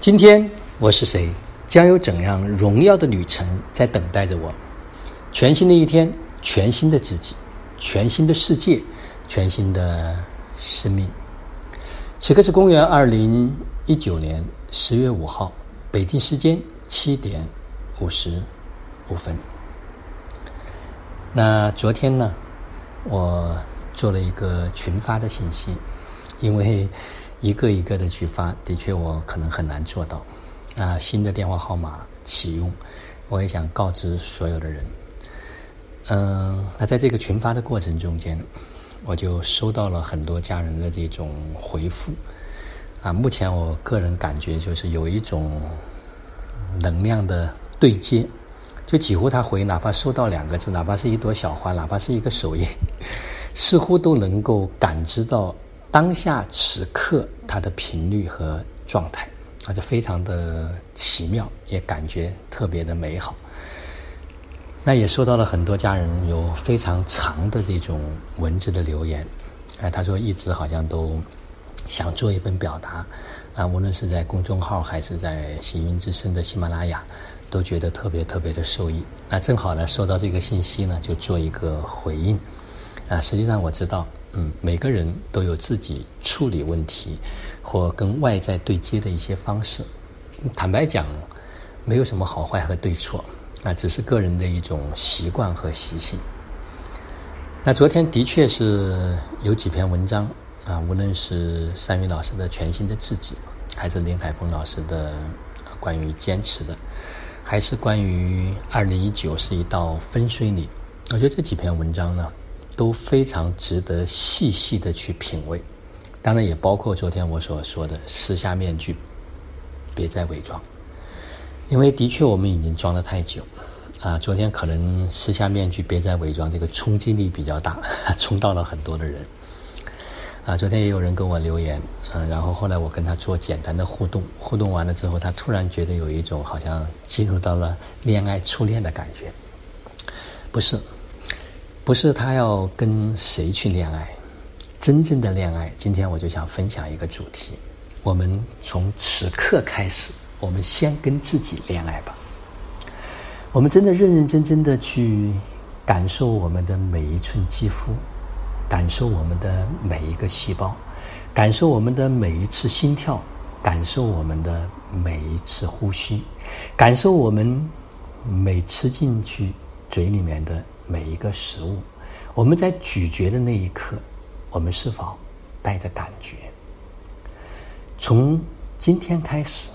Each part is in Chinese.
今天我是谁？将有怎样荣耀的旅程在等待着我？全新的一天，全新的自己，全新的世界，全新的生命。此刻是公元二零一九年十月五号，北京时间七点五十五分。那昨天呢，我做了一个群发的信息，因为。一个一个的去发，的确我可能很难做到。啊，新的电话号码启用，我也想告知所有的人。嗯，那在这个群发的过程中间，我就收到了很多家人的这种回复。啊，目前我个人感觉就是有一种能量的对接，就几乎他回，哪怕收到两个字，哪怕是一朵小花，哪怕是一个手印，似乎都能够感知到。当下此刻，它的频率和状态，啊，就非常的奇妙，也感觉特别的美好。那也收到了很多家人有非常长的这种文字的留言，哎，他说一直好像都想做一份表达，啊，无论是在公众号还是在行云之声的喜马拉雅，都觉得特别特别的受益。那正好呢，收到这个信息呢，就做一个回应。啊，实际上我知道。嗯，每个人都有自己处理问题或跟外在对接的一些方式。坦白讲，没有什么好坏和对错，啊，只是个人的一种习惯和习性。那昨天的确是有几篇文章啊，无论是山云老师的《全新的自己》，还是林海峰老师的关于坚持的，还是关于二零一九是一道分水岭，我觉得这几篇文章呢。都非常值得细细的去品味，当然也包括昨天我所说的撕下面具，别再伪装，因为的确我们已经装了太久，啊，昨天可能撕下面具别再伪装这个冲击力比较大，冲到了很多的人，啊，昨天也有人跟我留言，嗯，然后后来我跟他做简单的互动，互动完了之后，他突然觉得有一种好像进入到了恋爱初恋的感觉，不是。不是他要跟谁去恋爱，真正的恋爱。今天我就想分享一个主题：我们从此刻开始，我们先跟自己恋爱吧。我们真的认认真真的去感受我们的每一寸肌肤，感受我们的每一个细胞，感受我们的每一次心跳，感受我们的每一次呼吸，感受我们每吃进去嘴里面的。每一个食物，我们在咀嚼的那一刻，我们是否带着感觉？从今天开始，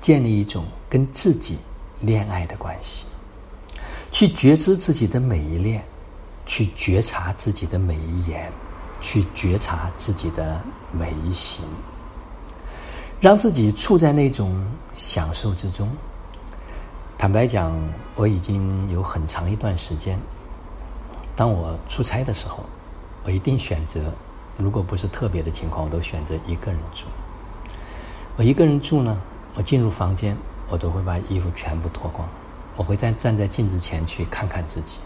建立一种跟自己恋爱的关系，去觉知自己的每一念，去觉察自己的每一言，去觉察自己的每一行，让自己处在那种享受之中。坦白讲，我已经有很长一段时间，当我出差的时候，我一定选择，如果不是特别的情况，我都选择一个人住。我一个人住呢，我进入房间，我都会把衣服全部脱光，我会在站在镜子前去看看自己。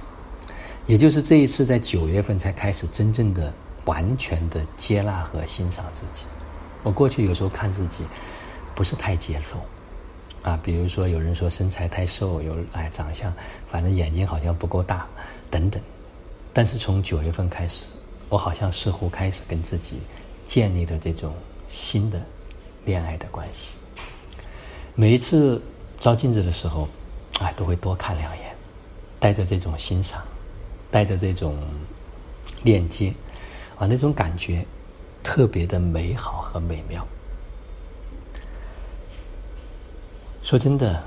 也就是这一次在九月份才开始真正的、完全的接纳和欣赏自己。我过去有时候看自己，不是太接受。啊，比如说有人说身材太瘦，有哎长相，反正眼睛好像不够大，等等。但是从九月份开始，我好像似乎开始跟自己建立了这种新的恋爱的关系。每一次照镜子的时候，啊，都会多看两眼，带着这种欣赏，带着这种链接，啊，那种感觉特别的美好和美妙。说真的，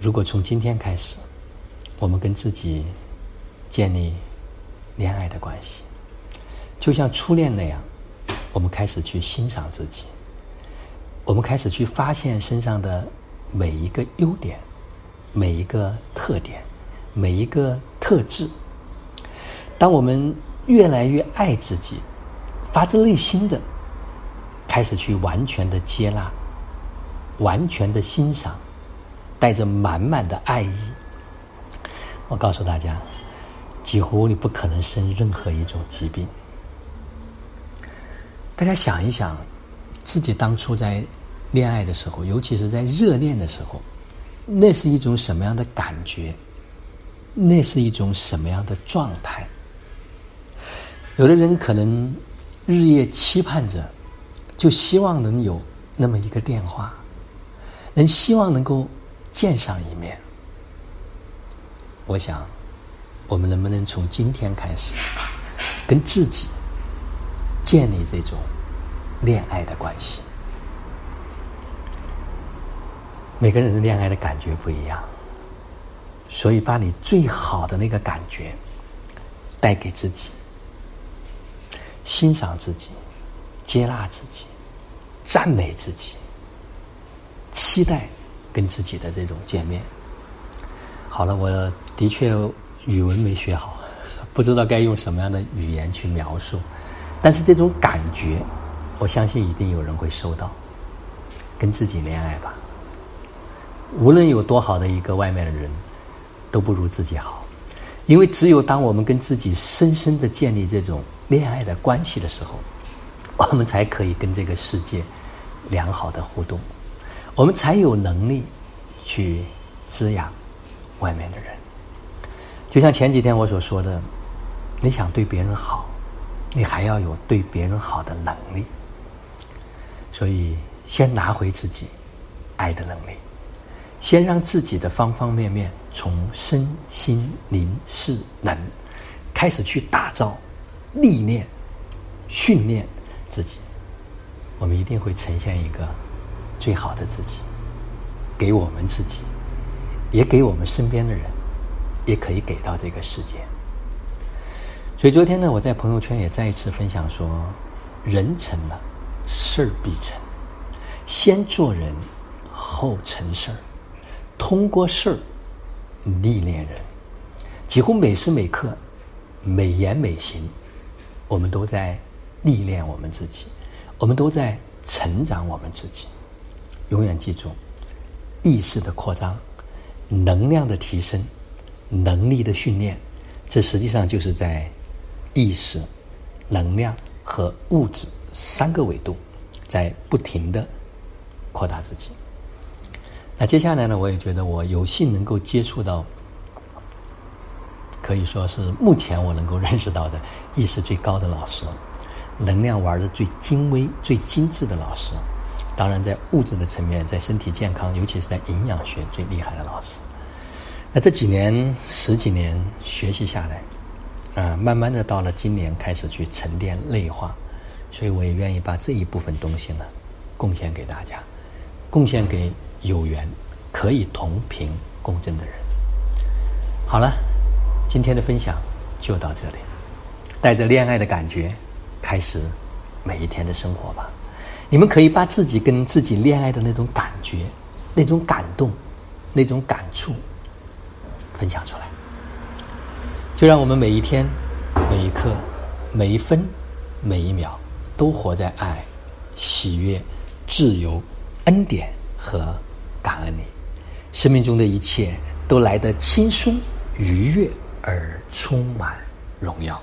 如果从今天开始，我们跟自己建立恋爱的关系，就像初恋那样，我们开始去欣赏自己，我们开始去发现身上的每一个优点、每一个特点、每一个特质。当我们越来越爱自己，发自内心的开始去完全的接纳、完全的欣赏。带着满满的爱意，我告诉大家，几乎你不可能生任何一种疾病。大家想一想，自己当初在恋爱的时候，尤其是在热恋的时候，那是一种什么样的感觉？那是一种什么样的状态？有的人可能日夜期盼着，就希望能有那么一个电话，能希望能够见上一面。我想，我们能不能从今天开始，跟自己建立这种恋爱的关系？每个人的恋爱的感觉不一样，所以把你最好的那个感觉带给自己，欣赏自己，接纳自己，赞美自己，期待跟自己的这种见面。好了，我的确语文没学好，不知道该用什么样的语言去描述，但是这种感觉，我相信一定有人会收到。跟自己恋爱吧，无论有多好的一个外面的人，都不如自己好，因为只有当我们跟自己深深的建立这种恋爱的关系的时候，我们才可以跟这个世界良好的互动，我们才有能力去滋养。外面的人，就像前几天我所说的，你想对别人好，你还要有对别人好的能力。所以，先拿回自己爱的能力，先让自己的方方面面从身心灵事能开始去打造、历练、训练自己，我们一定会呈现一个最好的自己，给我们自己。也给我们身边的人，也可以给到这个世界。所以昨天呢，我在朋友圈也再一次分享说：人成了，事儿必成。先做人，后成事儿。通过事儿历练人，几乎每时每刻、每言每行，我们都在历练我们自己，我们都在成长我们自己。永远记住，意识的扩张。能量的提升，能力的训练，这实际上就是在意识、能量和物质三个维度在不停的扩大自己。那接下来呢，我也觉得我有幸能够接触到，可以说是目前我能够认识到的意识最高的老师，能量玩的最精微、最精致的老师。当然，在物质的层面，在身体健康，尤其是在营养学最厉害的老师。那这几年、十几年学习下来，啊，慢慢的到了今年开始去沉淀内化，所以我也愿意把这一部分东西呢，贡献给大家，贡献给有缘可以同频共振的人。好了，今天的分享就到这里，带着恋爱的感觉，开始每一天的生活吧。你们可以把自己跟自己恋爱的那种感觉、那种感动、那种感触分享出来。就让我们每一天、每一刻、每一分、每一秒，都活在爱、喜悦、自由、恩典和感恩里。生命中的一切都来得轻松、愉悦而充满荣耀。